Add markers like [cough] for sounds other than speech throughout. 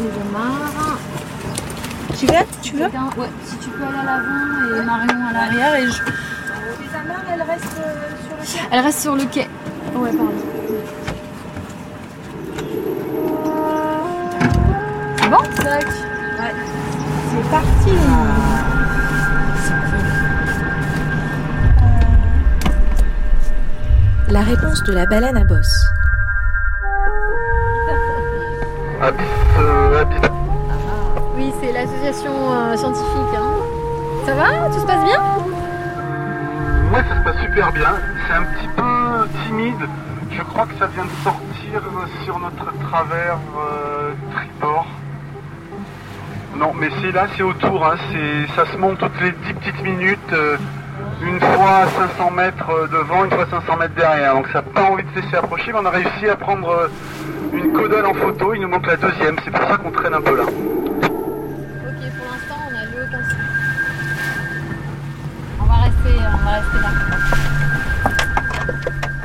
et le marin. Tu veux? Tu veux? Ouais, si tu peux aller à l'avant et Marion à l'arrière et je... Et ta mère, elle reste sur le quai? Elle reste sur le quai. Ouais, pardon. C'est bon? Tac. Ouais. C'est parti La réponse de la baleine à bosse. Abyss, euh. Oui, c'est l'association euh, scientifique. Hein. Ça va? Tout se passe bien? Ouais, ça se passe super bien. C'est un petit peu timide. Je crois que ça vient de sortir sur notre travers euh, tribord. Non, mais c'est là, c'est autour. Hein. Ça se monte toutes les 10 petites minutes. euh, une fois 500 mètres euh, devant, une fois 500 mètres derrière. Donc ça n'a pas envie de se laisser approcher, mais on a réussi à prendre euh, une caudale en photo. Il nous manque la deuxième. C'est pour ça qu'on traîne un peu là. Ok, pour l'instant, on n'a vu aucun signe. On va rester, on va rester là.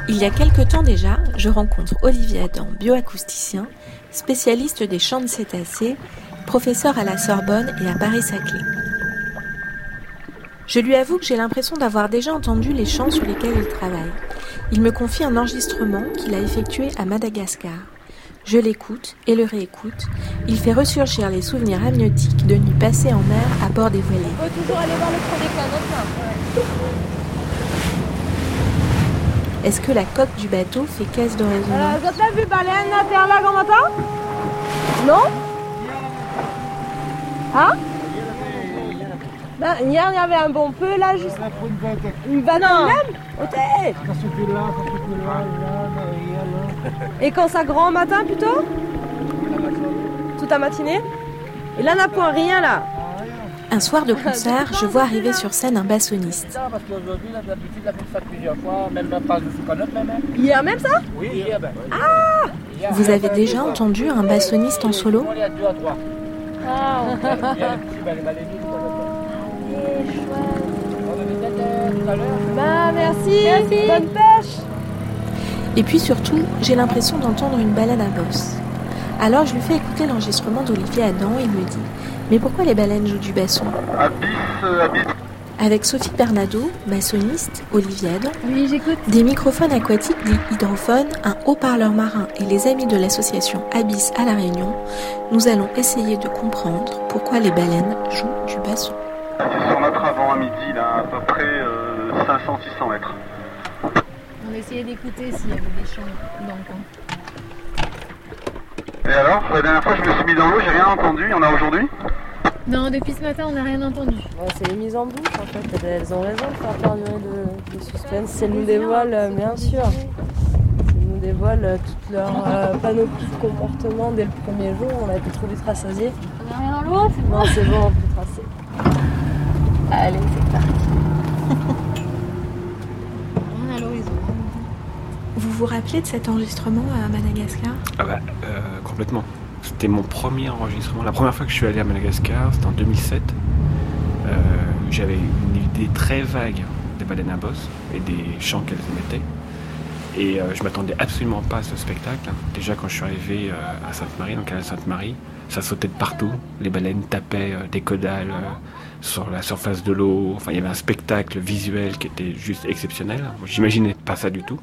Il y a quelque temps déjà, je rencontre Olivier Adam, bioacousticien, spécialiste des champs de cétacés, professeur à la Sorbonne et à Paris-Saclay. Je lui avoue que j'ai l'impression d'avoir déjà entendu les chants sur lesquels il travaille. Il me confie un enregistrement qu'il a effectué à Madagascar. Je l'écoute et le réécoute. Il fait ressurgir les souvenirs amniotiques de nuits passées en mer à bord des voilées. Il faut toujours aller voir le des canaux. Est-ce que la coque du bateau fait caisse de résonance Euh, vous avez vu baleine à terre là grand matin Non? Hein? Ben, hier il y avait un bon peu là juste. Une vingtaine même? Ok. Et quand ça grand matin plutôt Toute la matinée Et là on n'a point rien là. Un soir de concert, je vois arriver sur scène un bassoniste. Parce qu'aujourd'hui, là, d'habitude, la fait ça plusieurs fois, même pas de sous canotte, même. Hier même ça Oui, hier, ben. Ah Vous avez déjà entendu un bassoniste en solo On est à deux à trois. Ah ben, tout tout. Bah merci. Bonne pêche Et puis surtout, j'ai l'impression d'entendre une baleine à bosse. Alors je lui fais écouter l'enregistrement d'Olivier Adam et il me dit Mais pourquoi les baleines jouent du basson? Abyss, euh, Abyss. Avec Sophie Bernado, bassoniste, Olivier Adam, Oui, j'écoute. des microphones aquatiques dits hydrophones, un haut-parleur marin et les amis de l'association Abyss à La Réunion, nous allons essayer de comprendre pourquoi les baleines jouent du basson. C'est sur notre avant à midi, là, à peu près euh, 500-600 mètres. On essayait d'écouter s'il y avait des chants dans le coin. Et alors, la dernière fois je me suis mis dans l'eau, j'ai rien entendu, il y en a aujourd'hui Non, depuis ce matin, on n'a rien entendu. Ouais, c'est les mises en bouche en fait, elles, ont raison de faire perdurer le, le suspense. Elles nous dévoilent, euh, bien sûr, dévoilent euh, toute leur euh, panoplie de comportement dès le premier jour, on a été trop vite rassasiés. On n'a rien dans l'eau c'est bon Non, c'est bon, on peut tracer. Allez, c'est parti. Rien à l'horizon. Vous vous rappelez de cet enregistrement à Madagascar? Ah bah, euh, complètement. C'était mon premier enregistrement. La première fois que je suis allé à Madagascar, c'était en 2007. Euh, J'avais une idée très vague des baleines à bosse et des chants qu'elles émettaient. Et euh, je m'attendais absolument pas à ce spectacle. Déjà quand je suis arrivé euh, à Sainte-Marie, donc à Sainte-Marie, ça sautait de partout. Les baleines tapaient des caudales sur la surface de l'eau. Enfin, il y avait un spectacle visuel qui était juste exceptionnel. J'imaginais pas ça du tout.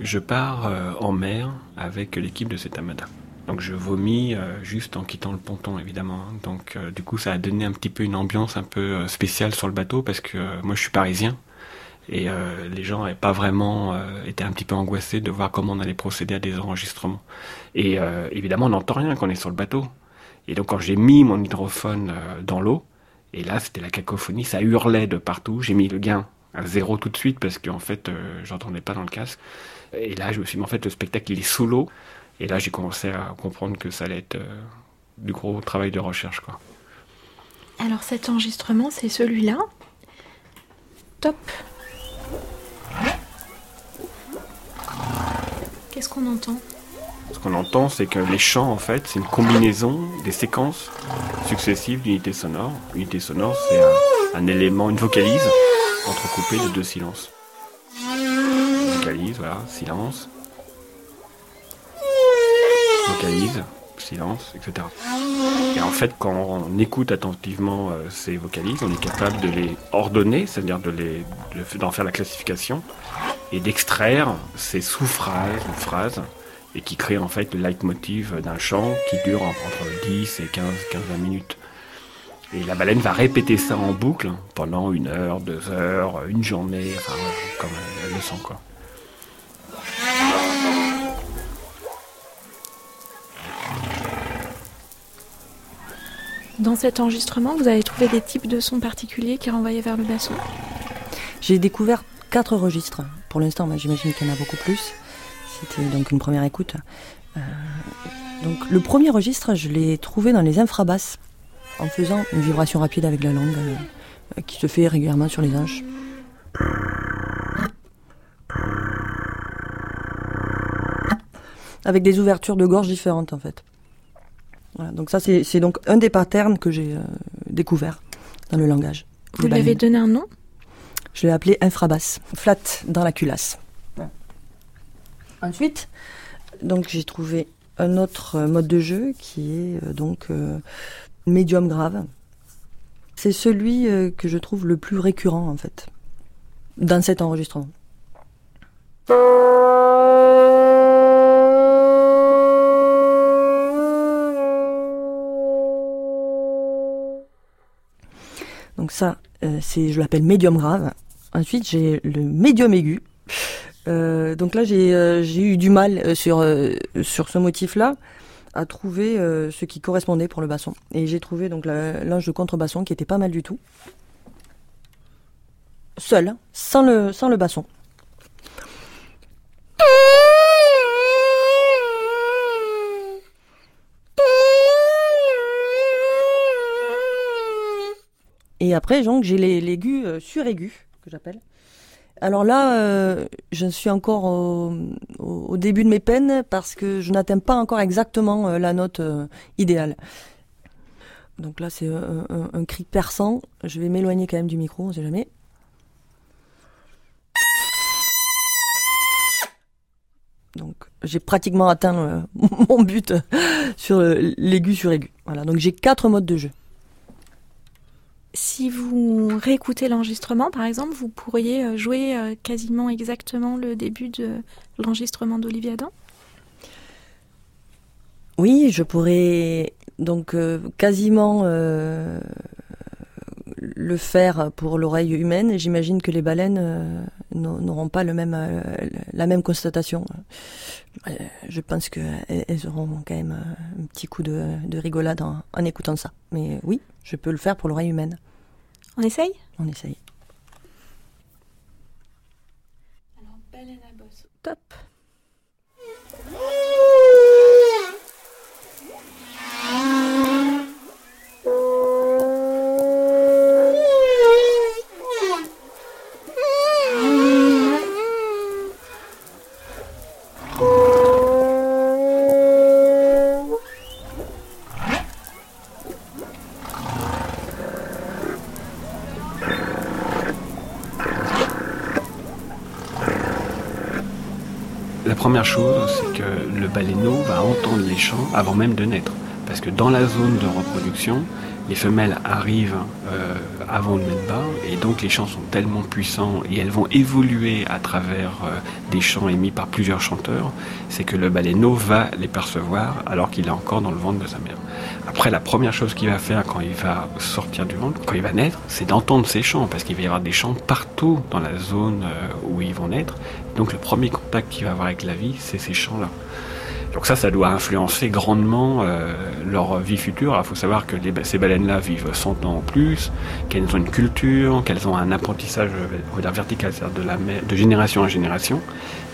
Je pars euh, en mer avec l'équipe de Setamada. Donc je vomis euh, juste en quittant le ponton évidemment. hein. Donc euh, du coup ça a donné un petit peu une ambiance un peu spéciale sur le bateau parce que moi je suis parisien et les gens n'avaient pas vraiment été un petit peu angoissés de voir comment on allait procéder à des enregistrements. Et évidemment on n'entend rien quand on est sur le bateau. Et donc quand j'ai mis mon hydrophone dans l'eau, et là c'était la cacophonie, ça hurlait de partout. J'ai mis le gain à zéro tout de suite parce qu'en fait j'entendais pas dans le casque. Et là, je me suis dit, en fait, le spectacle, il est sous l'eau. Et là, j'ai commencé à comprendre que ça allait être euh, du gros travail de recherche, quoi. Alors cet enregistrement, c'est celui-là. Top. Qu'est-ce qu'on entend? Ce qu'on entend, c'est que les chants, en fait, c'est une combinaison des séquences successives d'unités sonores. Unité sonore, c'est un, un élément, une vocalise entrecoupée de deux silences. Vocalise, voilà, silence. Vocalise, silence, etc. Et en fait, quand on écoute attentivement euh, ces vocalises, on est capable de les ordonner, c'est-à-dire de les, de- d'en faire la classification et d'extraire ces sous-phrases ou phrases et qui créent en fait le leitmotiv d'un chant qui dure en- entre 10 et 15, 15 20 minutes. Et la baleine va répéter ça en boucle pendant une heure, deux heures, une journée, enfin, comme elle le sent quoi. Dans cet enregistrement, vous avez trouvé des types de sons particuliers qui renvoyaient vers le basson. J'ai découvert quatre registres. Pour l'instant, j'imagine qu'il y en a beaucoup plus. C'était donc une première écoute. Euh, donc le premier registre, je l'ai trouvé dans les infrabasses, en faisant une vibration rapide avec la langue, euh, qui se fait régulièrement sur les hanches. Avec des ouvertures de gorge différentes, en fait. Voilà, donc ça, c'est donc un des patterns que j'ai euh, découvert dans le langage. Vous lui avez donné un nom? Je l'ai appelé infrabasse, flat dans la culasse. Ensuite, donc j'ai trouvé un autre euh, mode de jeu qui est euh, donc euh, médium grave. C'est celui euh, que je trouve le plus récurrent en fait dans cet enregistrement. Donc ça, euh, c'est, je l'appelle médium grave. Ensuite, j'ai le médium aigu. Euh, donc là, j'ai, euh, j'ai eu du mal sur sur ce motif-là à trouver ce qui correspondait pour le basson. Et j'ai trouvé donc la- l'ange de contrebasson qui était pas mal du tout. Seul, hein, sans le sans le basson. Et après, j'ai les l'aigu euh, suraigu, que j'appelle. Alors là, euh, je suis encore au, début de mes peines parce que je n'atteins pas encore exactement euh, la note euh, idéale. Donc là, c'est un, cri perçant. Je vais m'éloigner quand même du micro, on sait jamais. Donc j'ai pratiquement atteint [laughs] mon but sur l'aigu sur aigu. Voilà, donc j'ai quatre modes de jeu. Si vous réécoutez l'enregistrement, par exemple, vous pourriez euh, jouer euh, quasiment exactement le début de l'enregistrement d'Olivier Adam Oui, je pourrais donc euh, quasiment le faire pour l'oreille humaine. Et j'imagine que les baleines n'au- n'auront pas le même, la même constatation. Je pense qu'elles elles auront quand même un petit coup de, de rigolade en écoutant ça. Mais oui, je peux le faire pour l'oreille humaine. On essaye? On essaye. Top. Première chose, c'est que le baleineau va entendre les chants avant même de naître. Parce que dans la zone de reproduction, les femelles arrivent euh, avant de mettre bas, et donc les chants sont tellement puissants et elles vont évoluer à travers euh, des chants émis par plusieurs chanteurs, c'est que le baleineau va les percevoir alors qu'il est encore dans le ventre de sa mère. Après, la première chose qu'il va faire quand il va sortir du ventre, quand il va naître, c'est d'entendre ces chants, parce qu'il va y avoir des chants partout dans la zone euh, où ils vont naître. Donc le premier contact qu'il va avoir avec la vie, c'est ces chants-là. Donc ça, ça doit influencer grandement euh, leur vie future. Il faut savoir que ces baleines-là vivent 100 ans en plus, qu'elles ont une culture, qu'elles ont un apprentissage vertical, c'est-à-dire de, génération en génération,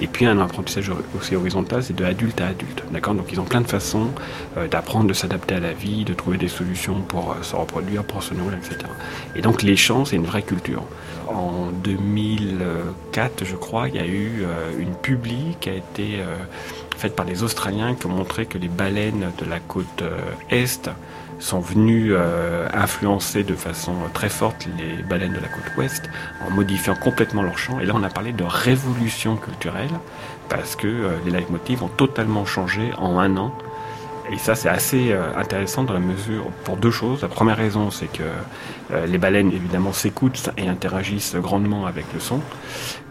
et puis un apprentissage aussi horizontal, c'est de adulte à adulte. D'accord? Donc ils ont plein de façons euh, d'apprendre, de s'adapter à la vie, de trouver des solutions pour euh, se reproduire, pour se nourrir, etc. Et donc les champs, c'est une vraie culture. En 2004, je crois, il y a eu une publi qui a été par des Australiens qui ont montré que les baleines de la côte euh, est sont venues euh, influencer de façon très forte les baleines de la côte ouest en modifiant complètement leur chant. Et là, on a parlé de révolution culturelle parce que euh, les leitmotivs ont totalement changé en un an Et ça, c'est assez euh, intéressant dans la mesure pour deux choses. La première raison, c'est que euh, les baleines, évidemment, s'écoutent et interagissent grandement avec le son.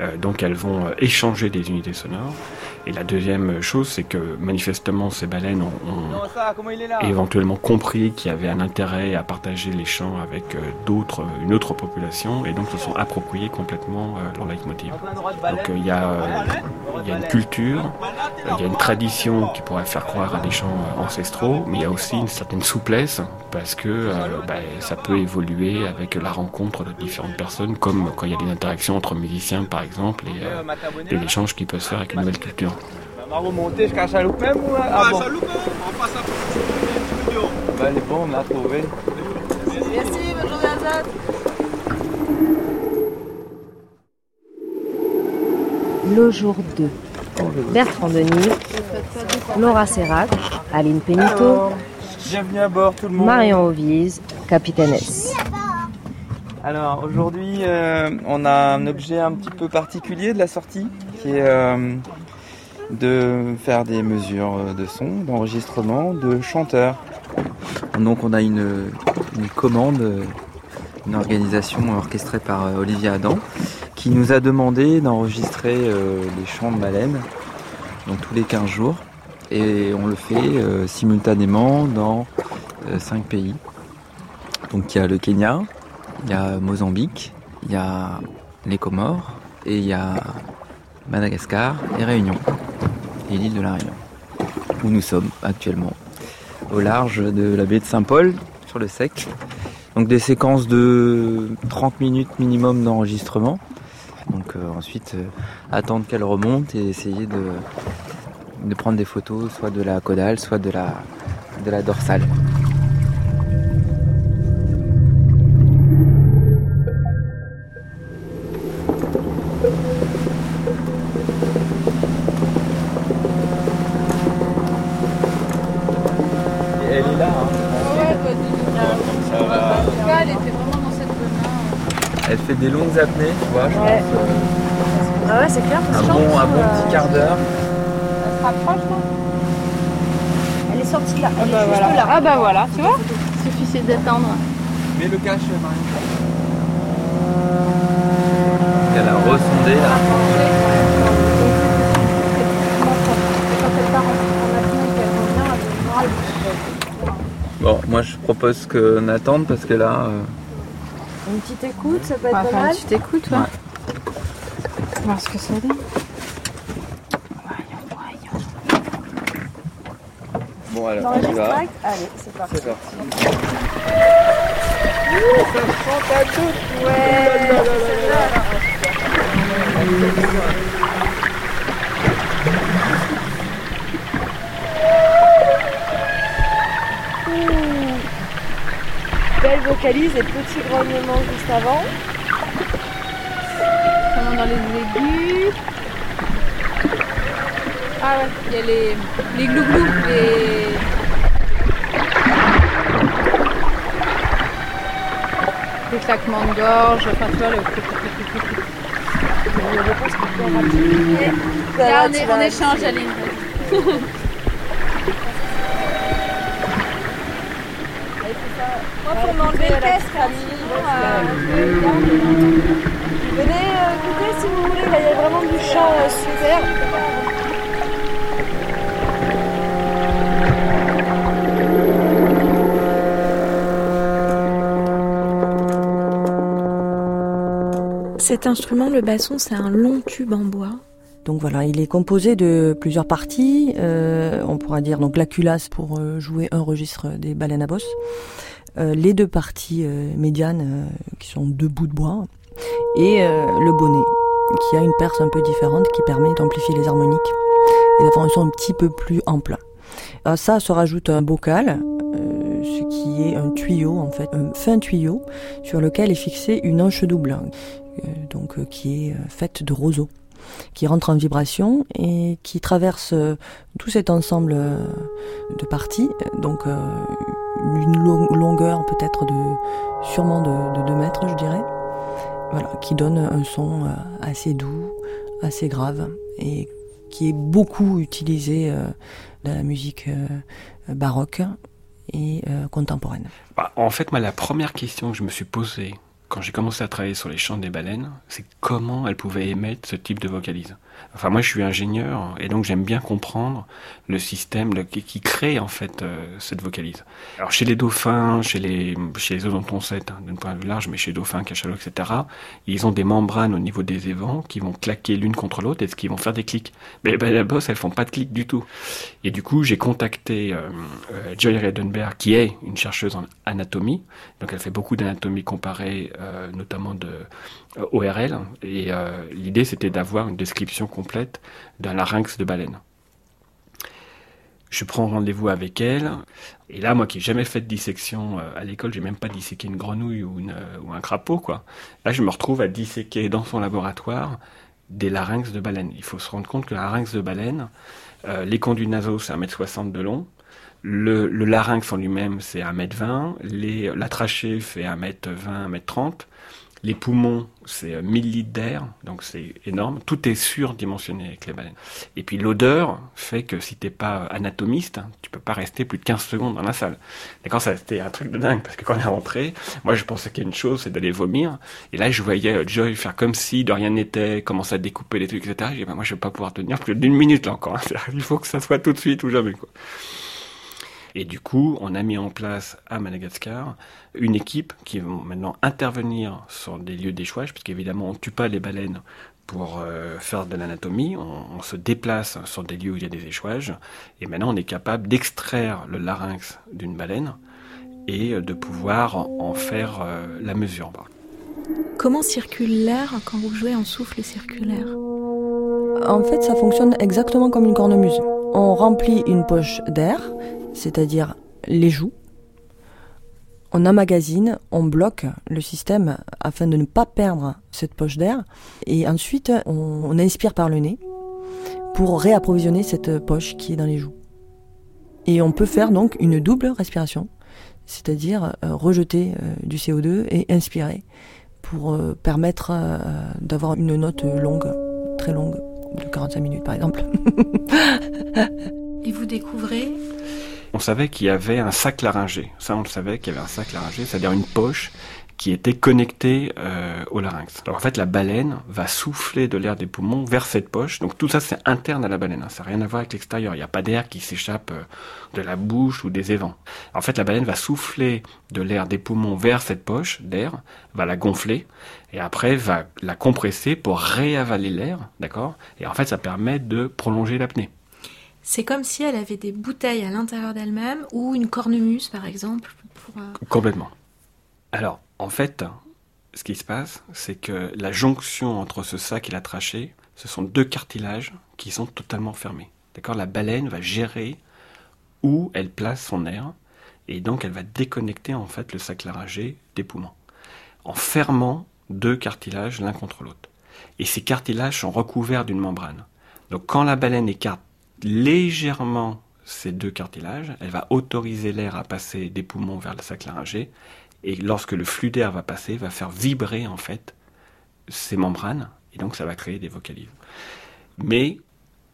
Euh, donc, elles vont échanger des unités sonores. Et la deuxième chose, c'est que manifestement, ces baleines ont, éventuellement compris qu'il y avait un intérêt à partager les chants avec d'autres, une autre population, et donc se sont appropriés complètement leur leitmotiv. Donc, il y, a, il y a une culture, il y a une tradition qui pourrait faire croire à des chants ancestraux, mais il y a aussi une certaine souplesse parce que euh, bah, ça peut évoluer avec la rencontre de différentes personnes, comme quand il y a des interactions entre musiciens par exemple, et, euh, et l'échange qui peut se faire avec une nouvelle culture. On va remonter jusqu'à Chaloupe même ou ah, bon. Chaloupe, on passe à studio. Bah, elle est bon, on a trouvé. Merci, bonne journée Azad. Le jour 2. Bertrand Denis, Laura Serrac, Aline Pénito, bienvenue à bord tout le monde. Marion Ovise, capitaine S. Alors aujourd'hui, euh, on a un objet un petit peu particulier de la sortie qui est euh, de faire des mesures de son, d'enregistrement de chanteurs. Donc on a une, commande, une organisation orchestrée par euh, Olivier Adam qui nous a demandé d'enregistrer les chants de baleines donc tous les 15 jours. Et on le fait euh, simultanément dans 5 euh, pays. Donc il y a le Kenya, il y a Mozambique, il y a les Comores et il y a Madagascar et Réunion et l'île de la Réunion où nous sommes actuellement au large de la baie de Saint-Paul sur le sec. Donc des séquences de 30 minutes minimum d'enregistrement donc euh, ensuite, euh, attendre qu'elle remonte et essayer de, prendre des photos soit de la caudale, soit de la dorsale. Là. Elle bah est juste voilà. là. Ah bah voilà, tu vois Il suffisait d'attendre. Mets le cache, Marie. Elle a ressondé là. Bon, moi je propose qu'on attende parce que là. euh, Une petite écoute, ça peut être pas mal. une petite écoute, ouais. Voir ce que ça donne. Bon, alors Dans on y le va. track Allez, c'est parti. C'est parti. Ouais. Belle vocalise et petit grognement juste avant. Comment dans les aigus. Ah ouais, il y a les, les glouglous, les... les claquements de gorge, enfin tu vois le... Là on, est, on échange Aline. Moi, pour m'enlever le casque, Venez euh, écouter si vous voulez, là il y a vraiment du chant euh, super. Cet instrument, le basson, c'est un long tube en bois. Donc voilà, il est composé de plusieurs parties. Euh, on pourra dire donc la culasse pour euh, jouer un registre des baleines à bosse. Euh, les deux parties médianes qui sont deux bouts de bois et le bonnet qui a une perce un peu différente qui permet d'amplifier les harmoniques et d'avoir un son un petit peu plus ample. À ça se rajoute un bocal, ce qui est un tuyau en fait, un fin tuyau sur lequel est fixée une hanche double, euh, donc euh, qui est euh, faite de roseaux qui rentre en vibration et qui traverse tout cet ensemble de parties, donc une lo- longueur peut-être de sûrement de, 2 mètres, je dirais, voilà, qui donne un son assez doux, assez grave et qui est beaucoup utilisé dans la musique baroque et euh, contemporaine. Bah, en fait, la première question que je me suis posée quand j'ai commencé à travailler sur les chants des baleines, c'est comment elles pouvaient émettre ce type de vocalise? Enfin, moi, je suis ingénieur et donc j'aime bien comprendre le système qui, crée en fait euh, cette vocalise. Alors, chez les dauphins, chez les chez les odontoncètes, hein, d'un point de vue large, mais chez les dauphins, cachalots, etc., ils ont des membranes au niveau des évents qui vont claquer l'une contre l'autre et qui vont faire des clics. Mais baleines à bosse, elles font pas de clics du tout. Et du coup, j'ai contacté euh, euh, Joy Redenberg, qui est une chercheuse en anatomie. Donc, elle fait beaucoup d'anatomie comparée, notamment de ORL. Et l'idée, c'était d'avoir une description complète d'un larynx de baleine. Je prends rendez-vous avec elle. Et là, moi qui n'ai jamais fait de dissection euh, à l'école, j'ai même pas disséqué une grenouille euh, ou un crapaud, quoi. Là, je me retrouve à disséquer dans son laboratoire des larynx de baleine. Il faut se rendre compte que le larynx de baleine, euh, les conduits nasaux, c'est 1m60 de long. Le, larynx en lui-même, c'est 1m20. Les, la trachée fait 1m20, 1m30. Les poumons, c'est euh, 1000 litres d'air, donc c'est énorme. Tout est surdimensionné avec les baleines. Et puis l'odeur fait que si t'es pas anatomiste, hein, tu peux pas rester plus de 15 secondes dans la salle. D'accord, ça c'était un truc de dingue, parce que quand on est rentré, moi je pensais qu'il y a une chose, c'est d'aller vomir. Et là je voyais euh, Joy faire comme si de rien n'était, commencer à découper les trucs, etc. J'ai dit, bah, moi je vais pas pouvoir tenir plus d'une minute là encore. hein. [laughs] Il faut que ça soit tout de suite ou jamais, quoi. Et du coup, on a mis en place à Madagascar une équipe qui va maintenant intervenir sur des lieux d'échouage, parce qu'évidemment, on ne tue pas les baleines pour euh, faire de l'anatomie, on, se déplace sur des lieux où il y a des échouages, et maintenant on est capable d'extraire le larynx d'une baleine et euh, de pouvoir en, en faire euh, la mesure. Comment circule l'air quand vous jouez en souffle circulaire? En fait, ça fonctionne exactement comme une cornemuse. On remplit une poche d'air, c'est-à-dire les joues. On emmagasine, on bloque le système afin de ne pas perdre cette poche d'air. Et ensuite, on, on inspire par le nez pour réapprovisionner cette poche qui est dans les joues. Et on peut faire donc une double respiration, c'est-à-dire euh, rejeter euh, du CO2 et inspirer pour euh, permettre d'avoir une note longue, très longue, de 45 minutes par exemple. [laughs] Et vous découvrez On savait qu'il y avait un sac laryngé. Ça, on le savait qu'il y avait un sac laryngé, c'est-à-dire une poche qui était connectée euh, au larynx. Alors en fait, la baleine va souffler de l'air des poumons vers cette poche. Donc tout ça, c'est interne à la baleine. hein. Ça n'a rien à voir avec l'extérieur. Il n'y a pas d'air qui s'échappe euh, de la bouche ou des évents. En fait, la baleine va souffler de l'air des poumons vers cette poche d'air, va la gonfler et après va la compresser pour réavaler l'air, d'accord? Et en fait, ça permet de prolonger l'apnée. C'est comme si elle avait des bouteilles à l'intérieur d'elle-même ou une cornemuse par exemple. Pour, euh, Complètement. Alors, en fait, ce qui se passe, c'est que la jonction entre ce sac et la trachée, ce sont deux cartilages qui sont totalement fermés. D'accord? La baleine va gérer où elle place son air et donc elle va déconnecter en fait le sac laryngé des poumons en fermant deux cartilages l'un contre l'autre. Et ces cartilages sont recouverts d'une membrane. Donc quand la baleine écarte légèrement ces deux cartilages, elle va autoriser l'air à passer des poumons vers le sac laryngé et lorsque le flux d'air va passer, va faire vibrer en fait ces membranes et donc ça va créer des vocalises. Mais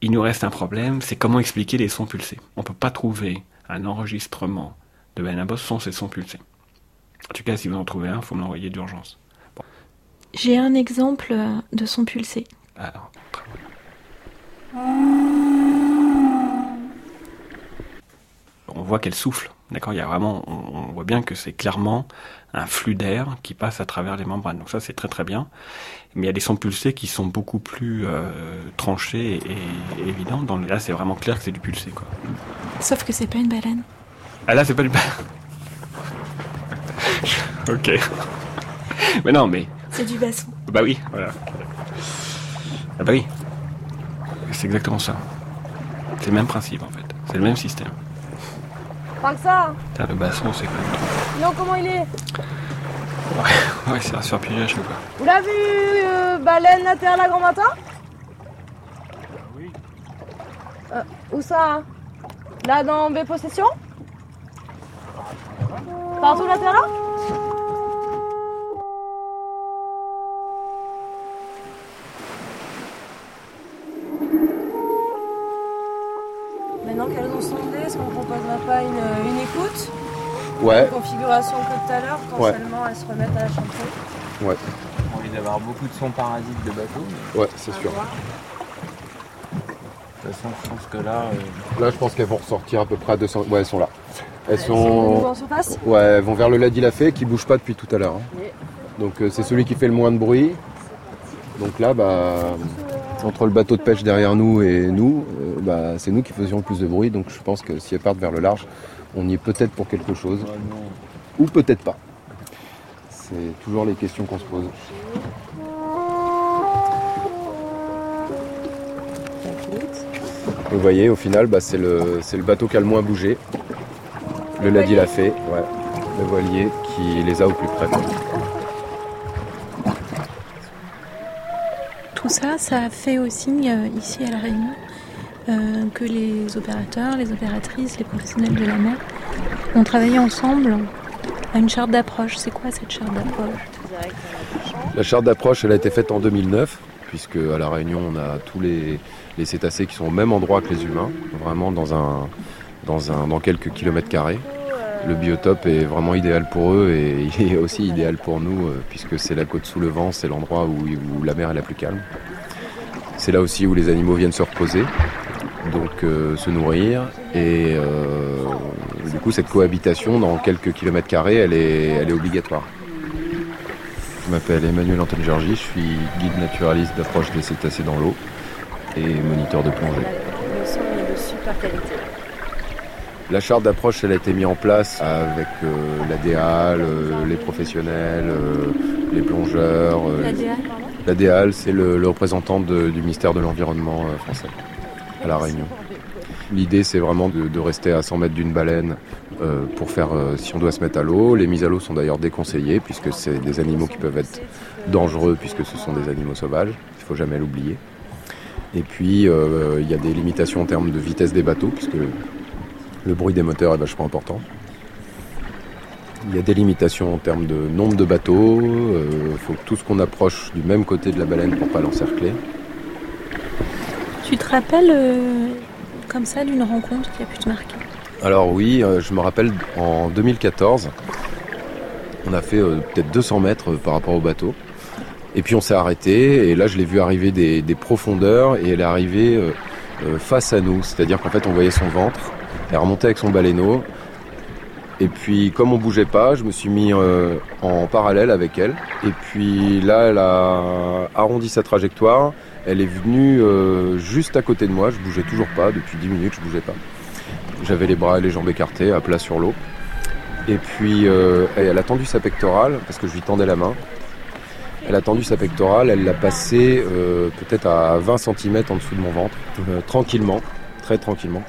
il nous reste un problème, c'est comment expliquer les sons pulsés. On ne peut pas trouver un enregistrement de Benabos sans ces sons pulsés. En tout cas, si vous en trouvez un, il faut me l'envoyer d'urgence. J'ai un exemple de son pulsé. Alors, très bien. On voit qu'elle souffle, d'accord? Il y a vraiment, on, on voit bien que c'est clairement un flux d'air qui passe à travers les membranes. Donc ça, c'est très très bien. Mais il y a des sons pulsés qui sont beaucoup plus euh, tranchés et, et évidents. Dans là, c'est vraiment clair que c'est du pulsé, quoi. Sauf que c'est pas une baleine. Ah là, c'est pas du. [laughs] ok. mais non, mais C'est du basson. Bah oui, voilà. Ah bah oui. C'est exactement ça. C'est le même principe en fait. C'est le même système. Pas que ça Putain, le basson, c'est quand même trop. Non, comment il est? [laughs] Ouais, c'est faire piéger à chaque fois. Vous l'avez vu, euh, baleine latérale à grand matin? Oui. Euh, Où ça hein? Là, dans mes possessions? Partout latéral pour sonder, est-ce qu'on proposerait pas une, une écoute? Ouais, Une configuration que tout à l'heure, quand Ouais. seulement elles se remettent à chanter. ouais, On envie d'avoir beaucoup de sons parasites de bateaux. mais ouais, c'est sûr. De toute façon, je pense que là, euh, Là, je pense qu'elles vont ressortir à peu près à 200. Ouais, elles sont là. Elles Elles sont en surface? Ouais, elles vont vers le Ladi Lafay qui bouge pas depuis tout à l'heure. hein. Oui. Donc euh, c'est celui qui fait le moins de bruit. Donc là, bah, entre le bateau de pêche derrière nous et nous, euh, bah, c'est nous qui faisions le plus de bruit. Donc je pense que si elles partent vers le large, on y est peut-être pour quelque chose. Ou peut-être pas. C'est toujours les questions qu'on se pose. Vous voyez, au final, bah, c'est le, c'est le bateau qui a le moins bougé. Le Ladi l'a fait, ouais. Le voilier qui les a au plus près. Tout ça, ça a fait aussi euh, ici à La Réunion? Euh, que les opérateurs, les opératrices, les professionnels de la mer ont travaillé ensemble à une charte d'approche. C'est quoi cette charte d'approche? La charte d'approche, elle a été faite en 2009, puisque à La Réunion, on a tous les, cétacés qui sont au même endroit que les humains, vraiment dans, quelques kilomètres carrés. Le biotope est vraiment idéal pour eux et [laughs] il est aussi idéal pour nous, euh, puisque c'est la côte sous le vent, c'est l'endroit où la mer est la plus calme. C'est là aussi où les animaux viennent se reposer, donc euh, se nourrir. Et euh, du coup, cette cohabitation dans quelques kilomètres carrés, elle est, elle est obligatoire. Je m'appelle Emmanuel Antoine Georgi, je suis guide naturaliste d'approche des cétacés dans l'eau et moniteur de plongée. Le son est de super qualité. La charte d'approche, elle a été mise en place avec euh, euh, les professionnels, euh, les plongeurs. euh, La DA, pardon? La DEAL, c'est le, le représentant de- du ministère de l'Environnement euh, français à La Réunion. L'idée, c'est vraiment de, rester à 100 mètres d'une baleine euh, pour faire, euh, si on doit se mettre à l'eau. Les mises à l'eau sont d'ailleurs déconseillées puisque c'est des animaux qui peuvent être dangereux puisque ce sont des animaux sauvages. Il faut jamais l'oublier. Et puis, euh, il y a des limitations en termes de vitesse des bateaux puisque le bruit des moteurs est vachement important. Il y a des limitations en termes de nombre de bateaux. Il faut que tout ce qu'on approche du même côté de la baleine pour pas l'encercler. Tu te rappelles euh, comme ça d'une rencontre qui a pu te marquer? Alors oui, euh, je me rappelle en 2014, on a fait euh, peut-être 200 mètres par rapport au bateau. Et puis on s'est arrêté et là je l'ai vu arriver des, profondeurs et elle est arrivée face à nous. C'est-à-dire qu'en fait on voyait son ventre, elle remontait avec son baleineau. Et puis comme on bougeait pas, je me suis mis en parallèle avec elle. Et puis là elle a arrondi sa trajectoire. Elle est venue euh, juste à côté de moi, je bougeais toujours pas, depuis 10 minutes je bougeais pas. J'avais les bras et les jambes écartés, à plat sur l'eau. Et puis euh, elle a tendu sa pectorale, parce que je lui tendais la main. Elle a tendu sa pectorale, elle l'a passée euh, peut-être à 20 cm en dessous de mon ventre, tranquillement, très tranquillement.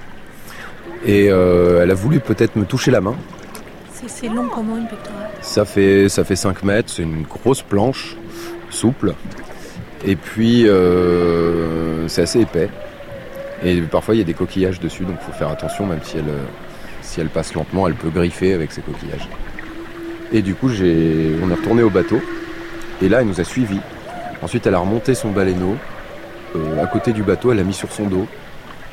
Et elle a voulu peut-être me toucher la main. C'est- C'est long comment une pectorale? Ça fait, ça fait 5 mètres, c'est une grosse planche, souple. Et puis, euh, c'est assez épais. Et parfois, il y a des coquillages dessus, donc il faut faire attention, même si elle, euh, si elle passe lentement, elle peut griffer avec ses coquillages. Et du coup, j'ai, on est retourné au bateau. Et là, elle nous a suivis. Ensuite, elle a remonté son baleineau. euh, à côté du bateau, elle a mis sur son dos.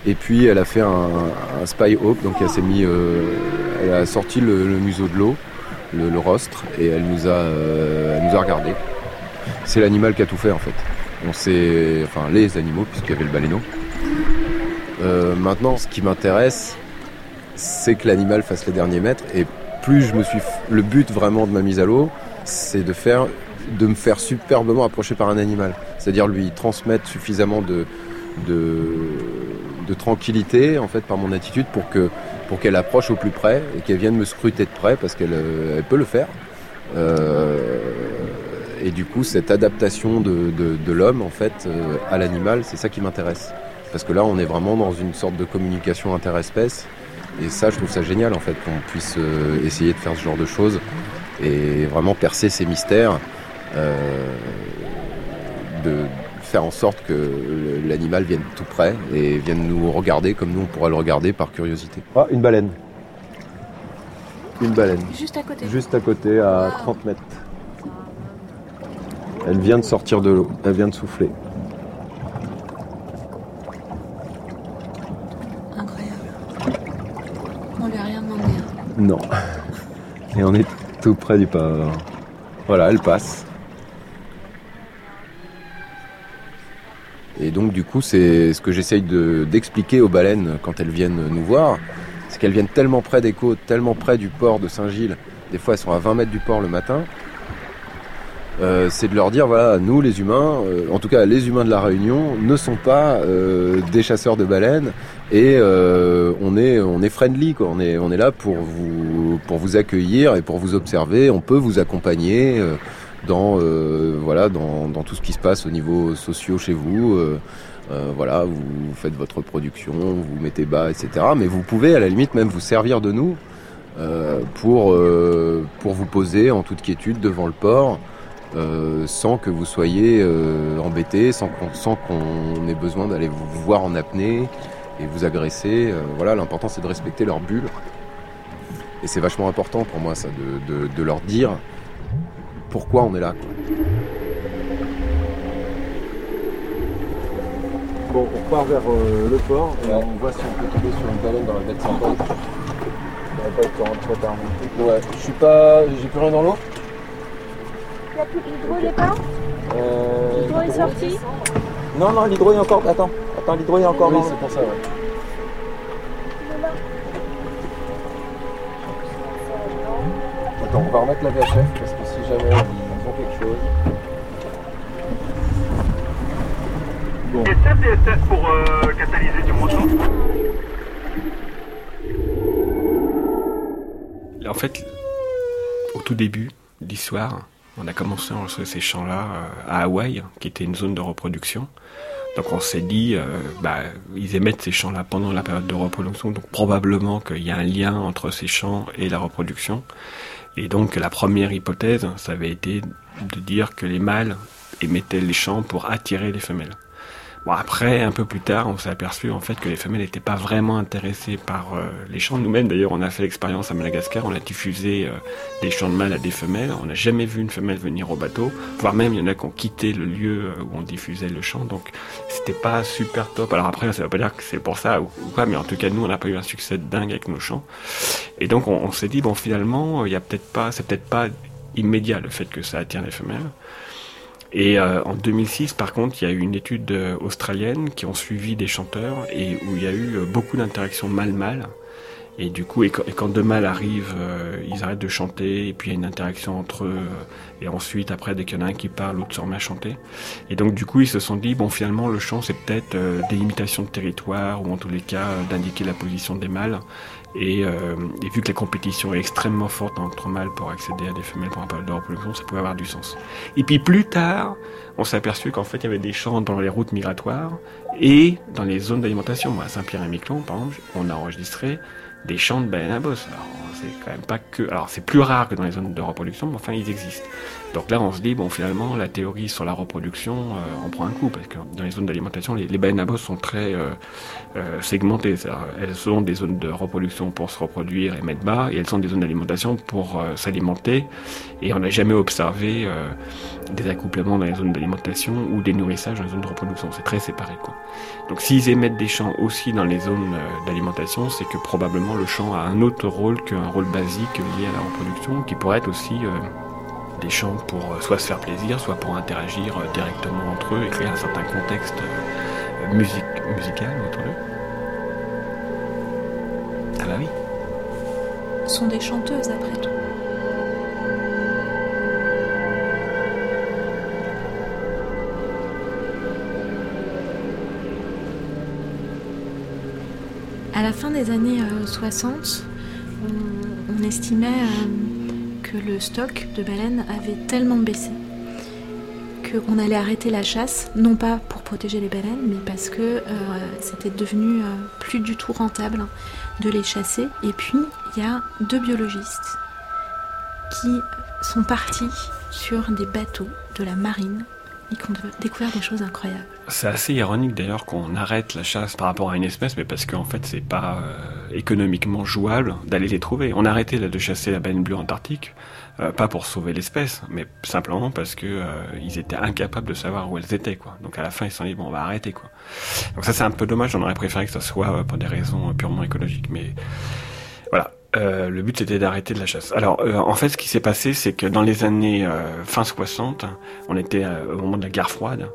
Et puis, elle a fait un, spy hawk, donc elle s'est mis, elle a sorti le, museau de l'eau, le, rostre, et elle nous a, elle nous a regardé. C'est l'animal qui a tout fait en fait. On sait, enfin les animaux puisqu'il y avait le baleineau. Maintenant, ce qui m'intéresse, c'est que l'animal fasse les derniers mètres. Et plus je me suis, le but vraiment de ma mise à l'eau, c'est de faire, de me faire superbement approcher par un animal. C'est-à-dire lui transmettre suffisamment de, de, tranquillité en fait par mon attitude pour pour qu'elle approche au plus près et qu'elle vienne me scruter de près parce qu'elle, euh, elle peut le faire. Euh, et du coup, cette adaptation de, de, de l'homme en fait euh, à l'animal, c'est ça qui m'intéresse. Parce que là, on est vraiment dans une sorte de communication interespèce. Et ça, je trouve ça génial en fait qu'on puisse euh, essayer de faire ce genre de choses et vraiment percer ces mystères, euh, de faire en sorte que l'animal vienne tout près et vienne nous regarder comme nous on pourrait le regarder par curiosité. Ah, une baleine. Une baleine. Juste à côté. Juste à côté, à 30 mètres. Elle vient de sortir de l'eau, elle vient de souffler. Incroyable. Non. Et on est tout près du port. Voilà, elle passe. Et donc du coup, c'est ce que j'essaye d'expliquer aux baleines quand elles viennent nous voir, c'est qu'elles viennent tellement près des côtes, tellement près du port de Saint-Gilles, des fois elles sont à 20 mètres du port le matin, euh, c'est de leur dire voilà, nous les humains, euh, en tout cas les humains de la Réunion, ne sont pas euh, des chasseurs de baleines et on est on est friendly quoi. On est on est là pour vous pour vous accueillir et pour vous observer. On peut vous accompagner dans voilà dans, dans, tout ce qui se passe au niveau socio chez vous. voilà, vous faites votre production, vous mettez bas, etc. Mais vous pouvez à la limite même vous servir de nous pour pour vous poser en toute quiétude devant le port. Euh, sans que vous soyez euh, embêté, sans qu'on ait besoin d'aller vous voir en apnée et vous agresser. Euh, voilà, l'important c'est de respecter leur bulle. Et c'est vachement important pour moi ça, de, leur dire pourquoi on est là. Bon, on part vers le port et on voit si on peut tomber sur une baleine dans la va pas être trop tard Ouais, je suis pas. J'ai plus rien dans l'eau L'hydro, il est pas euh, L'hydro est sorti Non, non, l'hydro est encore. Attends, attends, l'hydro est encore. Oui, c'est pour ça, ouais. Attends, on va remettre la VHF parce que si jamais ils ont quelque chose. Bon. Et pour euh, catalyser du moto En fait, au tout début de l'histoire, on a commencé à enregistrer ces chants-là euh, à Hawaï, qui était une zone de reproduction. Donc on s'est dit, euh, bah, ils émettent ces chants-là pendant la période de reproduction, donc probablement qu'il y a un lien entre ces chants et la reproduction. Et donc la première hypothèse, ça avait été de dire que les mâles émettaient les chants pour attirer les femelles. Bon, après, un peu plus tard, on s'est aperçu en fait que les femelles n'étaient pas vraiment intéressées par euh, les chants. Nous-mêmes, d'ailleurs, on a fait l'expérience à Madagascar, on a diffusé euh, des chants de mâles à des femelles. On n'a jamais vu une femelle venir au bateau, voire même il y en a qui ont quitté le lieu euh, où on diffusait le chant. Donc, c'était pas super top. Alors après, ça veut pas dire que c'est pour ça ou, quoi, mais en tout cas, nous, on n'a pas eu un succès dingue avec nos chants. Et donc, on, on s'est dit bon, finalement, il y a peut-être pas, c'est peut-être pas immédiat le fait que ça attire les femelles. Et euh, en 2006, par contre, il y a eu une étude euh, australienne qui ont suivi des chanteurs et où il y a eu euh, beaucoup d'interactions mâle-mâle. Et du coup, et quand, deux mâles arrivent, ils arrêtent de chanter, et puis il y a une interaction entre eux, et ensuite, après, dès qu'il y en a un qui parle, l'autre se remet à chanter. Et donc, du coup, ils se sont dit, bon, finalement, le chant, c'est peut-être des limitations de territoire, ou en tous les cas, d'indiquer la position des mâles. Euh, et, vu que la compétition est extrêmement forte entre mâles pour accéder à des femelles pour un période de reproduction, ça pouvait avoir du sens. Et puis plus tard, on s'est aperçu qu'en fait, il y avait des champs dans les routes migratoires et dans les zones d'alimentation. Moi, à Saint-Pierre-et-Miquelon, par exemple, on a enregistré des champs de baleines à c'est quand même pas que. Alors, c'est plus rare que dans les zones de reproduction, mais enfin, ils existent. Donc là, on se dit, bon, finalement, la théorie sur la reproduction, euh, on prend un coup, parce que dans les zones d'alimentation, les, les, baleines à bosse sont très euh, euh, segmentées. Elles sont des zones de reproduction pour se reproduire et mettre bas, et elles sont des zones d'alimentation pour s'alimenter. Et on n'a jamais observé des accouplements dans les zones d'alimentation ou des nourrissages dans les zones de reproduction. C'est très séparé, quoi. Donc, s'ils émettent des champs aussi dans les zones d'alimentation, c'est que probablement le champ a un autre rôle qu'un rôle basique lié à la reproduction, qui pourrait être aussi des chants pour euh, soit se faire plaisir, soit pour interagir euh, directement entre eux et créer un certain contexte euh, musical autour d'eux. Ah bah oui. Ce sont des chanteuses après tout. À la fin des années 60, on, estimait que le stock de baleines avait tellement baissé qu'on allait arrêter la chasse, non pas pour protéger les baleines, mais parce que euh, c'était devenu euh, plus du tout rentable de les chasser. Et puis, il y a deux biologistes qui sont partis sur des bateaux de la marine et qui ont découvert des choses incroyables. C'est assez ironique d'ailleurs qu'on arrête la chasse par rapport à une espèce, mais parce qu'en fait c'est pas euh, économiquement jouable d'aller les trouver. On a arrêté de chasser la baleine bleue antarctique, euh, pas pour sauver l'espèce, mais simplement parce que euh, étaient incapables de savoir où elles étaient quoi. Donc à la fin ils se sont dit bon on va arrêter quoi. Donc ça c'est un peu dommage, on aurait préféré que ça soit pour des raisons purement écologiques, mais voilà. Euh, le but c'était d'arrêter de la chasse. Alors euh, en fait ce qui s'est passé c'est que dans les années euh, fin 60, on était euh, au moment de la guerre froide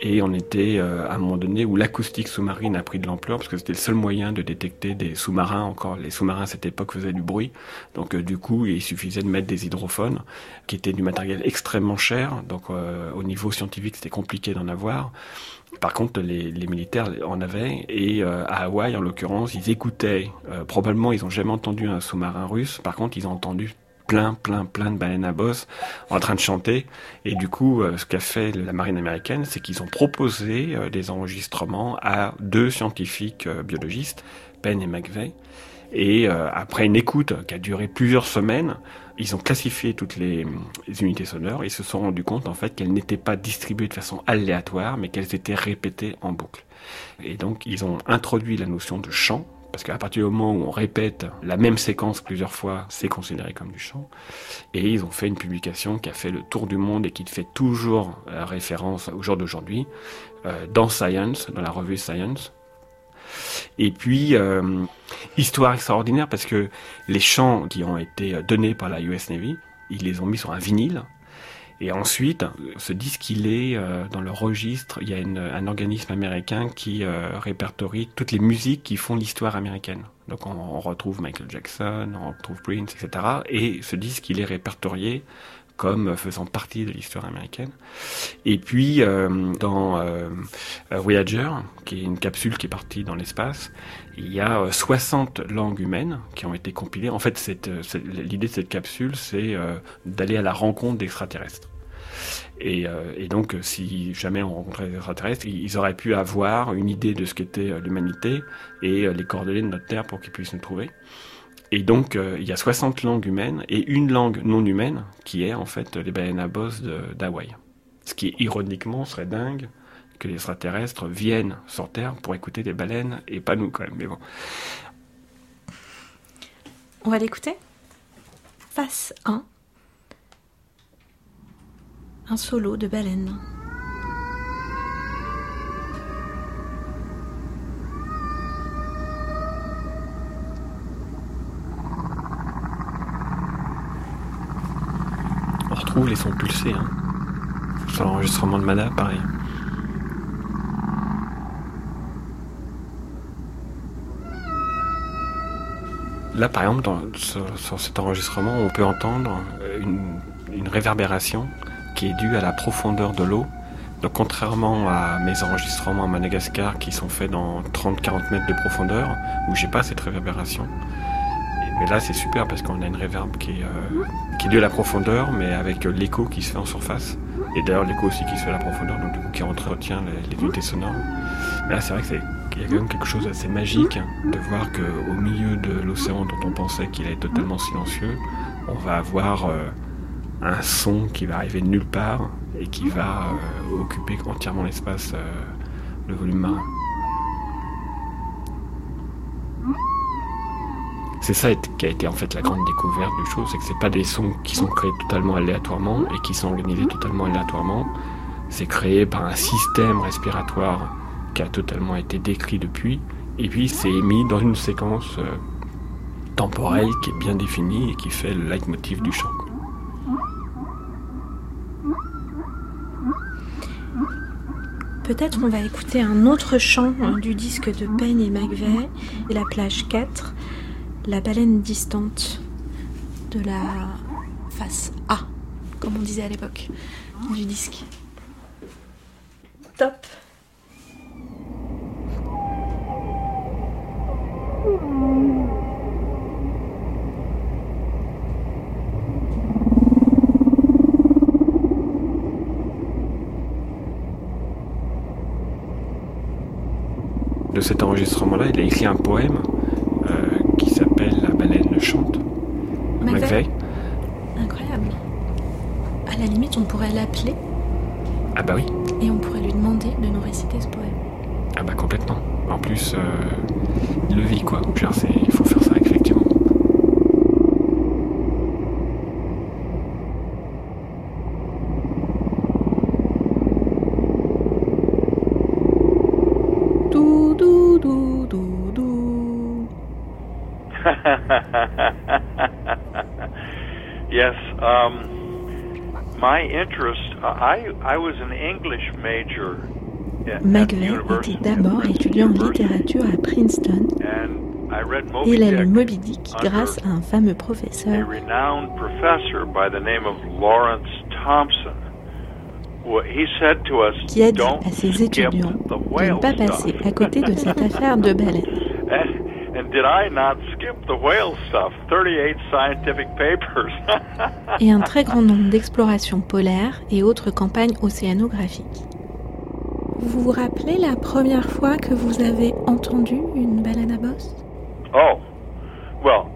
et on était à un moment donné où l'acoustique sous-marine a pris de l'ampleur parce que c'était le seul moyen de détecter des sous-marins. Encore les sous-marins à cette époque faisaient du bruit, donc du coup il suffisait de mettre des hydrophones qui étaient du matériel extrêmement cher. Donc au niveau scientifique c'était compliqué d'en avoir. Par contre, les, militaires en avaient, et euh, à Hawaï, en l'occurrence, ils écoutaient. Euh, probablement, ils n'ont jamais entendu un sous-marin russe. Par contre, ils ont entendu plein, plein, plein de baleines à bosse en train de chanter. Et du coup, euh, ce qu'a fait la marine américaine, c'est qu'ils ont proposé des enregistrements à deux scientifiques biologistes, Penn et McVeigh. Et après une écoute qui a duré plusieurs semaines, ils ont classifié toutes les, unités sonores et se sont rendus compte en fait qu'elles n'étaient pas distribuées de façon aléatoire, mais qu'elles étaient répétées en boucle. Et donc ils ont introduit la notion de chant, parce qu'à partir du moment où on répète la même séquence plusieurs fois, c'est considéré comme du chant. Et ils ont fait une publication qui a fait le tour du monde et qui fait toujours euh, référence au jour d'aujourd'hui, euh, dans Science, dans la revue Science, et puis, euh, histoire extraordinaire parce que les chants qui ont été donnés par la US Navy, ils les ont mis sur un vinyle. Et ensuite, ce disque, il est euh, dans le registre. Il y a un organisme américain qui euh, répertorie toutes les musiques qui font l'histoire américaine. Donc on, on, retrouve Michael Jackson, on retrouve Prince, etc. Et ce disque, il est répertorié comme faisant partie de l'histoire américaine. Et puis euh, dans euh, Voyager, qui est une capsule qui est partie dans l'espace, il y a 60 euh, langues humaines qui ont été compilées. En fait, l'idée de cette capsule, c'est d'aller à la rencontre d'extraterrestres. Et, et, donc, si jamais on rencontrait des extraterrestres, ils auraient pu avoir une idée de ce qu'était l'humanité et les coordonnées de notre Terre pour qu'ils puissent nous trouver. Et donc, euh, il y a 60 langues humaines et une langue non humaine qui est en fait les baleines à bosse d'Hawaï. Ce qui, ironiquement, serait dingue que les extraterrestres viennent sur Terre pour écouter des baleines et pas nous quand même. Mais bon. On va l'écouter Face 1. Un solo de baleine. Sons pulsés. Hein. Sur l'enregistrement de Mana, pareil. Là, par exemple, sur, cet enregistrement, on peut entendre une, une, réverbération qui est due à la profondeur de l'eau. Donc, contrairement à mes enregistrements à Madagascar qui sont faits dans 30-40 mètres de profondeur, où j'ai pas cette réverbération, mais là, c'est super parce qu'on a une réverb qui est, euh, qui à la profondeur, mais avec euh, l'écho qui se fait en surface. Et d'ailleurs, l'écho aussi qui se fait à la profondeur, donc du coup, qui entretient les, les unités sonores. Mais là, c'est vrai qu'il y a quand même quelque chose d'assez magique de voir qu'au milieu de l'océan dont on pensait qu'il allait totalement silencieux, on va avoir euh, un son qui va arriver de nulle part et qui va occuper entièrement l'espace, le volume marin. C'est ça qui a été en fait la grande découverte du show, c'est que c'est pas des sons qui sont créés totalement aléatoirement et qui sont organisés totalement aléatoirement. C'est créé par un système respiratoire qui a totalement été décrit depuis, et puis c'est mis dans une séquence euh, temporelle qui est bien définie et qui fait le leitmotiv du chant. Peut-être on va écouter un autre chant hein, du disque de Ben et McVeigh, la plage 4, la baleine distante de la face A, comme on disait à l'époque, du disque. Top. De cet enregistrement-là, il a écrit un poème la baleine chante. McVeigh. Incroyable. À la limite, on pourrait l'appeler. Ah bah oui. Et on pourrait lui demander de nous réciter ce poème. Ah bah complètement. En plus, euh, il le vit quoi. il faut faire ça [laughs] yes, um, my interest, I, I was an English major at, at était d'abord étudiant en littérature à Princeton. And I read et Moby il a lu Moby Dick grâce à un fameux professeur. qui a dit "Don't à ses étudiants the de ne pas passer stuff." à côté de cette affaire de baleine. [laughs] And, and did I not skip the whale stuff? 38 scientific papers. [laughs] et un très grand nombre d'explorations polaires et autres campagnes océanographiques. Vous vous rappelez la première fois que vous avez entendu une baleine à bosse? Oh, well,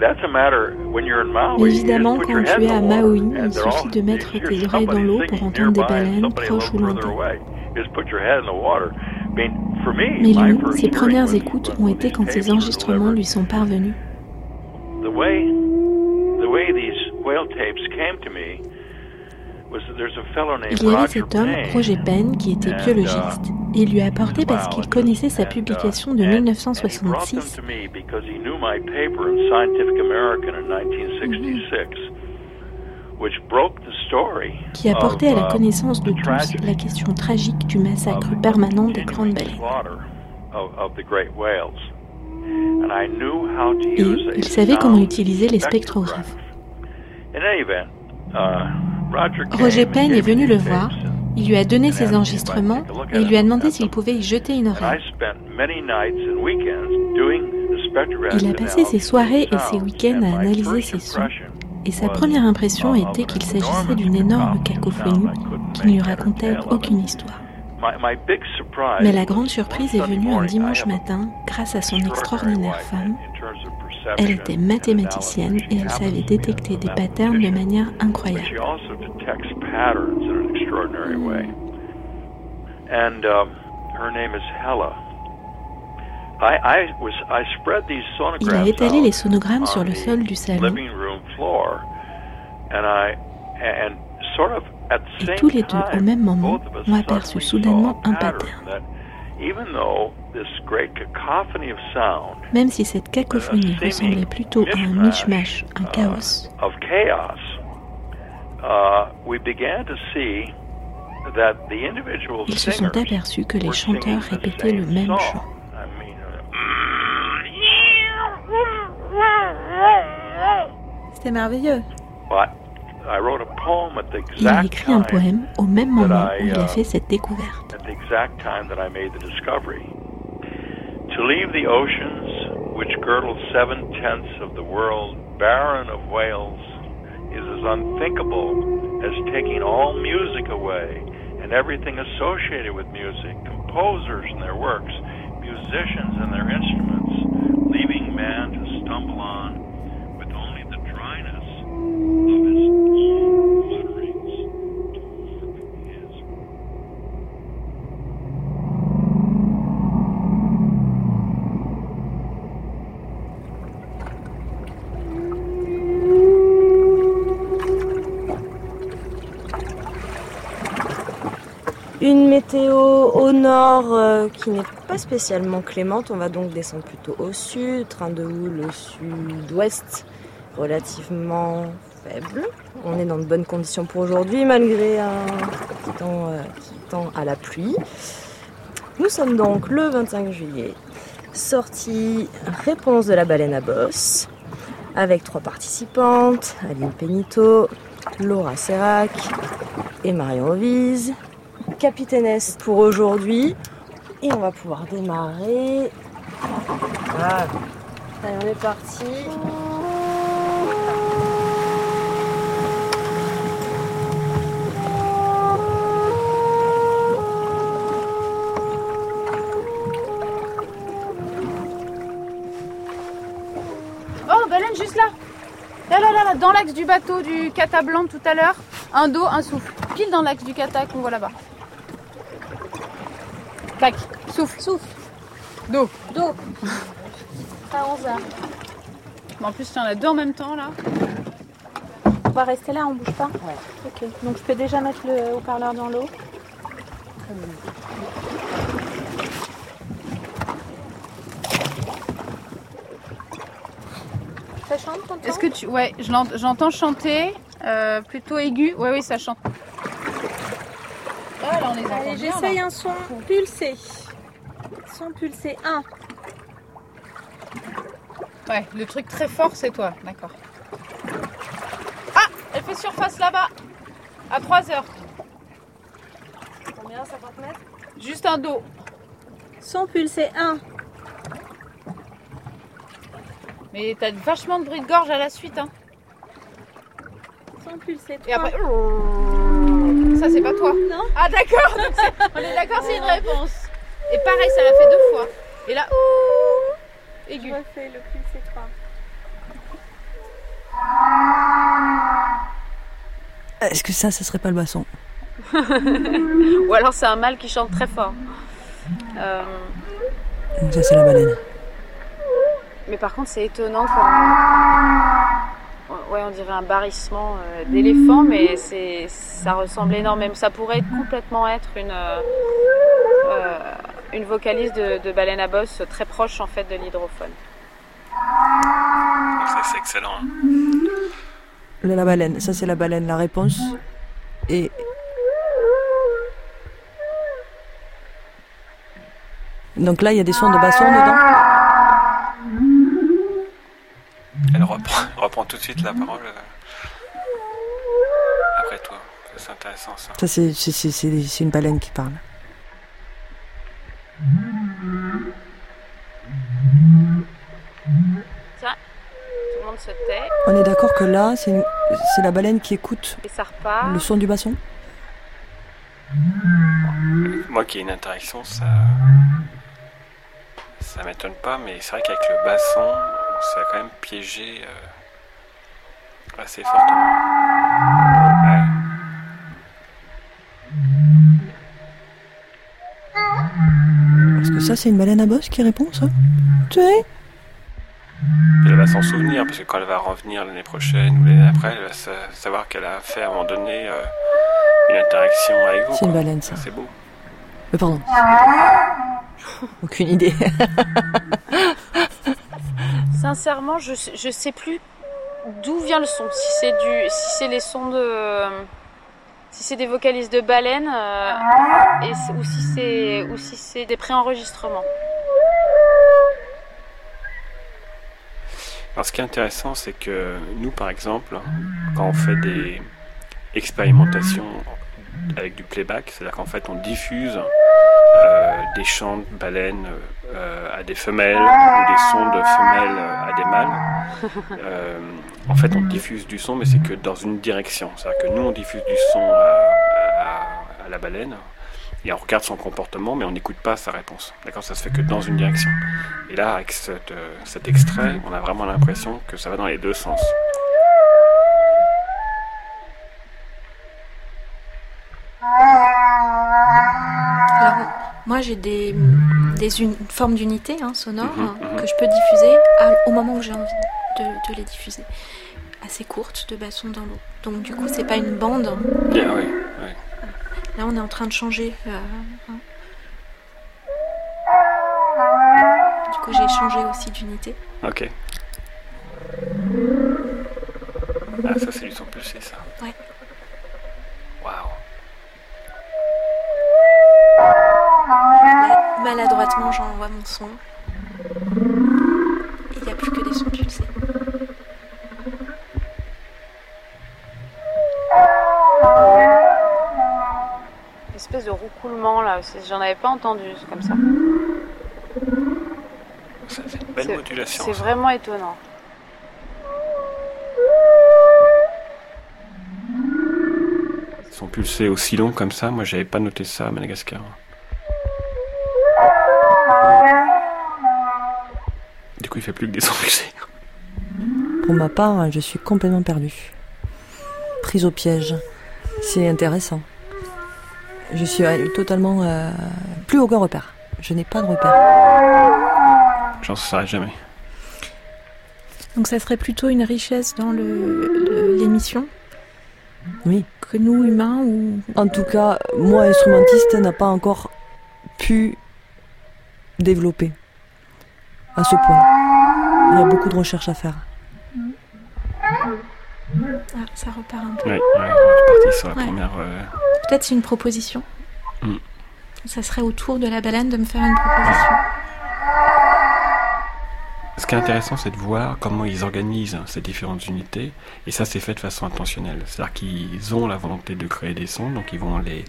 that's a matter when you're in Maui. Évidemment, put quand your head tu es in à the water, Maui, il suffit de mettre tes oreilles dans l'eau pour entendre des baleines proches ou little Mais lui, ses premières écoutes ont été quand ces enregistrements lui sont parvenus. Il y avait cet homme, Roger Penn, qui était biologiste, et il lui a apporté parce qu'il connaissait sa uh, publication de and- and he brought them 1966 to me qui a porté à la uh, connaissance de the tous la question tragique du massacre permanent des grandes baleines. slaughter of, of the great whales. And I knew how to Et il savait comment utiliser les spectrograph. spectrographes. Uh, Roger, Penn est venu le voir, il lui a donné ses enregistrements et il lui a demandé s'il pouvait y jeter une oreille. spent many nights and weekends doing the spectrograph Il a passé ses soirées et ses week-ends à analyser ses sons. Et sa première impression était qu'il s'agissait d'une énorme cacophonie qui ne lui racontait aucune histoire. Mais la grande surprise est venue un dimanche matin grâce à son extraordinaire femme. Elle était mathématicienne et elle savait détecter des patterns de manière incroyable. um, her name is Hella. I, I was I spread these Il a étalé les sonogrammes on sur le sol du salon et tous les deux, au même moment, ont aperçu soudainement un pattern pattern. that even though this great cacophony of sound Même si cette cacophonie ressemblait plutôt à un mishmash, un chaos, of chaos, we began to see that the individual ils se sont aperçus que les chanteurs répétaient le même chant. C'était merveilleux. but I wrote a poem at the Il a exact écrit un time poème au même moment où il a fait cette découverte. at the exact time that I made the discovery. To leave the oceans, which girdle seven tenths of the world, barren of whales, is as unthinkable as taking all music away and everything associated with music, composers and their works, musicians and their instruments, leaving man to stumble on with only the dryness of his mutterings to mark his Une météo au nord euh, qui n'est spécialement clémente. On va donc descendre plutôt au sud. Train de houle au sud-ouest relativement faible. On est dans de bonnes conditions pour aujourd'hui malgré un temps euh, qui tend à la pluie. Nous sommes donc le 25 juillet. Sortie réponse de la baleine à bosse avec trois participantes, Aline Penito, Laura Serrac et Marion Ovise. Capitaine S pour aujourd'hui. Et on va pouvoir démarrer. Voilà. Allez, on est parti. Oh, baleine juste là. Là, là, là, là, dans l'axe du bateau du cata blanc tout à l'heure. Un dos, un souffle. Pile dans l'axe du cata qu'on voit là-bas. Tac, souffle, souffle. Dos. Dos. À 11h. Bon, en plus, il y en a deux en même temps là. On va rester là, on bouge pas Ouais. Ok, donc je peux déjà mettre le haut-parleur dans l'eau. chante, Est-ce que tu... Ouais, j'entends chanter, euh, plutôt aigu. Ouais, oui, ça chante. Oh, là, on les Allez, j'essaye un son pulsé. Son pulsé 1. Ouais, le truc très fort, c'est toi. D'accord. Ah Elle fait surface là-bas. À 3 heures. Combien 50 mètres? Juste un dos. Son pulsé 1. Mais t'as vachement de bruit de gorge à la suite. Hein. Son pulsé 3. Et après. Ça, c'est pas toi. Non. Ah, d'accord. on est d'accord, c'est une réponse. Et pareil, ça l'a fait deux fois. Et là. Aigu. Je refais le 3. Est-ce que ça, ça serait pas le basson [laughs] Ou alors c'est un mâle qui chante très fort. Euh... Ça, c'est la baleine. Mais par contre, c'est étonnant comme. Ouais, on dirait un barrissement euh, d'éléphant, mais c'est, ça ressemble énormément. Ça pourrait complètement être une, euh, euh, une vocalise de, baleine à bosse très proche en fait de l'hydrophone. C'est excellent. Hein. La baleine, ça c'est la baleine, la réponse. Et. Donc là, il y a des sons de basson dedans. Elle reprend, [laughs] reprend tout de suite la parole euh, après toi. C'est intéressant ça. Ça, c'est une baleine qui parle. Se tait. On est d'accord que là, c'est la baleine qui écoute Et ça repart. le son du basson Moi qui ai une interaction, ça. Ça m'étonne pas, mais c'est vrai qu'avec le basson, ça a quand même piégé euh, assez fortement. Ouais. Est-ce que ça, c'est une baleine à bosse qui répond, ça? Tu Elle va s'en souvenir, parce que quand elle va revenir l'année prochaine ou l'année après, elle va savoir qu'elle a fait à un moment donné euh, une interaction avec vous. C'est une baleine, ça. C'est beau. Mais pardon. [laughs] Aucune idée. [laughs] Sincèrement, je, je sais plus d'où vient le son. Si c'est du, si c'est les sons de, si c'est des vocalises de baleine, euh, et, ou si c'est, ou si c'est des préenregistrements. Alors, ce qui est intéressant, c'est que nous, par exemple, quand on fait des expérimentations avec du playback, c'est-à-dire qu'en fait, on diffuse euh, des chants de baleines euh, à des femelles ou des sons de femelles à des mâles. [laughs] Euh, en fait, on diffuse du son, mais c'est que dans une direction. C'est-à-dire que nous, on diffuse du son à, la baleine et on regarde son comportement, mais on n'écoute pas sa réponse. D'accord Ça se fait que dans une direction. Et là, avec cet extrait, on a vraiment l'impression que ça va dans les deux sens. Moi, j'ai des, des formes d'unité hein, sonore mhm, mhm. que je peux diffuser au moment où j'ai envie de, les diffuser. Assez courtes, de basson dans l'eau. Donc, du coup, c'est pas une bande. Là, on est en train de changer. Euh, hein. Du coup, j'ai changé aussi d'unité. Ok. Ah, ça, c'est du son pulsé, ça. J'en avais pas entendu comme ça. C'est une belle modulation. C'est vraiment étonnant. Ils sont pulsés aussi longs comme ça, moi j'avais pas noté ça à Madagascar. Du coup, il fait plus que des sons Pour ma part, je suis complètement perdue. Prise au piège. C'est intéressant. Je suis totalement euh, plus aucun repère. Je n'ai pas de repère. J'en saurais jamais. Donc ça serait plutôt une richesse dans l'émission Oui. Que nous, humains ou... En tout cas, moi, instrumentiste, n'a pas encore pu développer à ce point. Il y a beaucoup de recherches à faire. Ah, ça repart un peu. Oui, on est reparti sur la première. Euh, Peut-être c'est une proposition. Ça serait au tour de la baleine de me faire une proposition. Ce qui est intéressant, c'est de voir comment ils organisent ces différentes unités, et ça, c'est fait de façon intentionnelle. C'est-à-dire qu'ils ont la volonté de créer des sons, donc ils vont les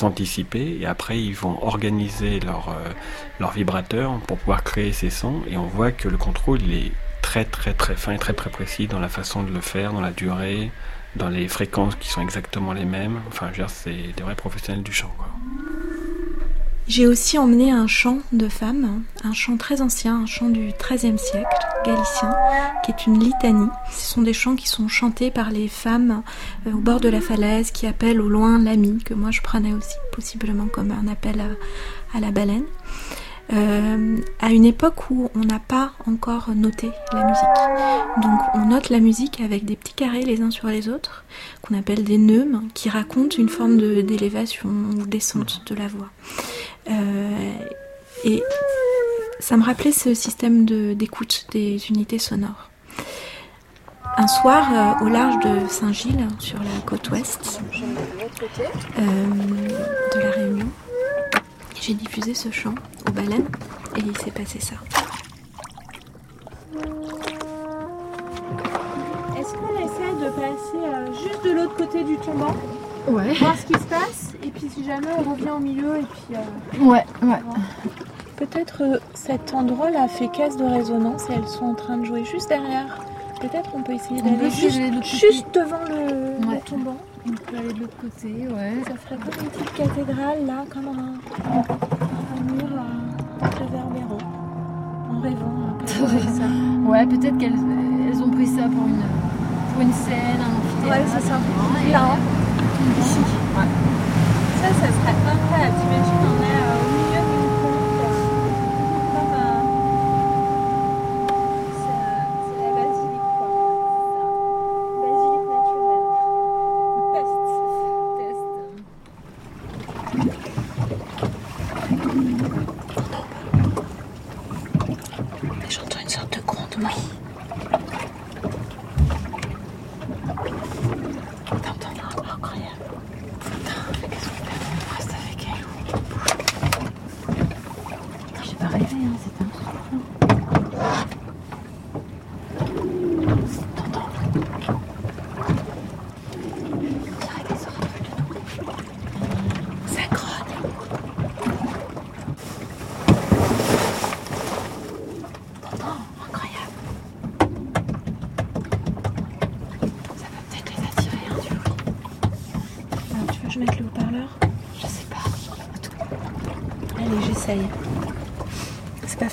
anticiper, et après, ils vont organiser leur, euh, leur vibrateur pour pouvoir créer ces sons, et on voit que le contrôle, il est très très très fin et très très précis dans la façon de le faire, dans la durée, dans les fréquences qui sont exactement les mêmes. Enfin, je veux dire, c'est des vrais professionnels du chant. J'ai aussi emmené un chant de femmes, un chant très ancien, un chant du XIIIe siècle, galicien, qui est une litanie. Ce sont des chants qui sont chantés par les femmes euh, au bord de la falaise, qui appellent au loin l'ami, que moi je prenais aussi possiblement comme un appel à la baleine. Euh, à une époque où on n'a pas encore noté la musique. Donc on note la musique avec des petits carrés les uns sur les autres, qu'on appelle des neumes, qui racontent une forme d'élévation ou descente de la voix. Euh, et ça me rappelait ce système d'écoute des unités sonores. Un soir, euh, au large de Saint-Gilles, sur la côte ouest j'ai diffusé ce chant aux baleines et il s'est passé ça. Est-ce qu'on essaie de passer euh, juste de l'autre côté du tombant? Ouais. Voir ce qui se passe et puis si jamais on revient au milieu et puis. Euh, ouais, ouais. Peut-être euh, cet endroit-là fait caisse de résonance et elles sont en train de jouer juste derrière. Peut-être on peut essayer d'aller juste, devant le tombant. On peut aller de l'autre côté, ouais. Ça ferait comme une petite cathédrale là, comme un, un mur réverbérant. En rêvant. [laughs] ça. Ouais, peut-être qu'elles elles ont pris ça pour une, pour une scène, un amphithéâtre. Ouais, c'est ça. Là, hein. Ici. Ouais. Ça, ça serait incroyable. T'imagines, on est euh, au milieu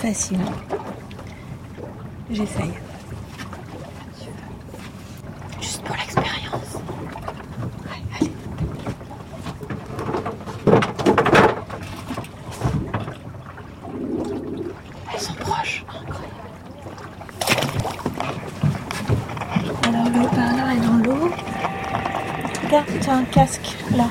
facile. Juste pour l'expérience. allez. Elles sont proches. Alors le haut-parleur est dans l'eau. Regarde, tu as un casque là.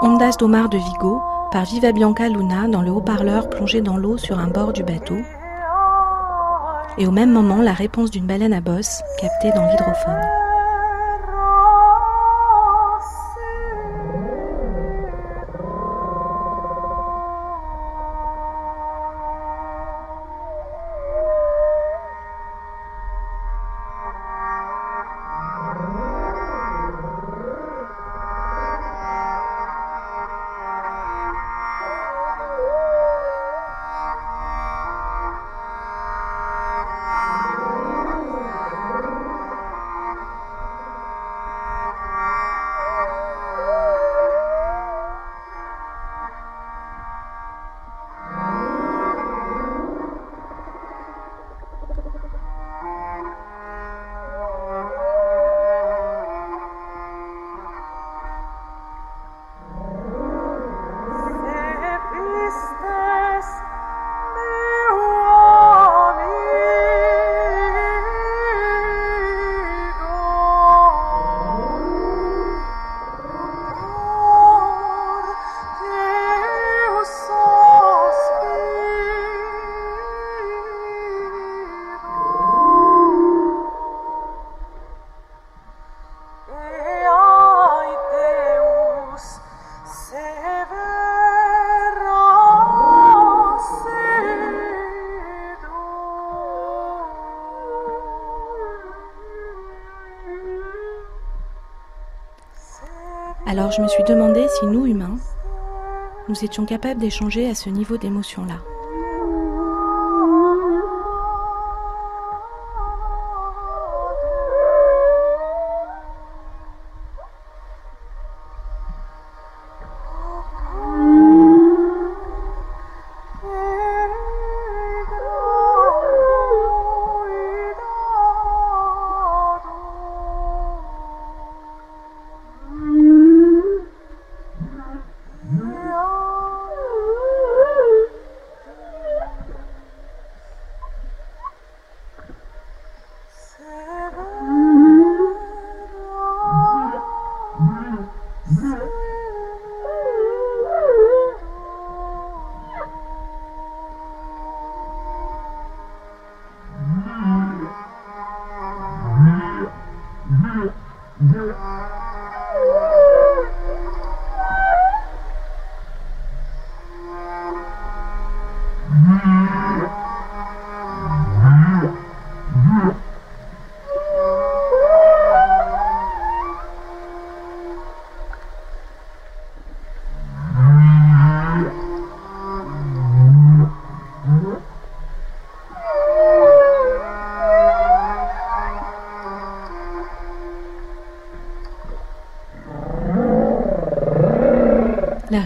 Ondas d'Omar de Vigo par Viva Bianca Luna dans le haut-parleur plongé dans l'eau sur un bord du bateau. Et au même moment, la réponse d'une baleine à bosse captée dans l'hydrophone. Alors je me suis demandé si nous, humains, nous étions capables d'échanger à ce niveau d'émotion-là.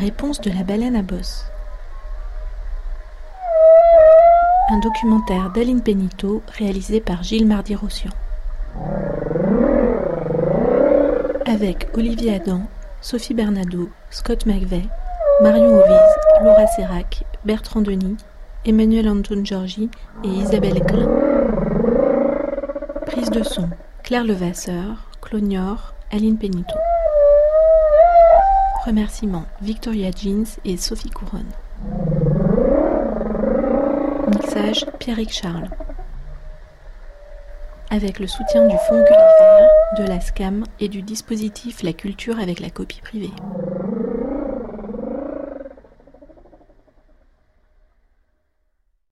Réponse de la baleine à bosse. Un documentaire d'Aline Penito réalisé par Gilles Mardy-Rossian. Avec Olivier Adam, Sophie Bernado, Scott McVeigh, Marion Ovise, Laura Serac, Bertrand Denis, Emmanuel Anton Georgi et Isabelle Klein. Prise de son Claire Levasseur, Clognor, Aline Penito. Remerciements Victoria Jeans et Sophie Couronne. Mixage Pierrick Charles. Avec le soutien du Fonds Gulliver, de la SCAM et du dispositif La Culture avec la copie privée.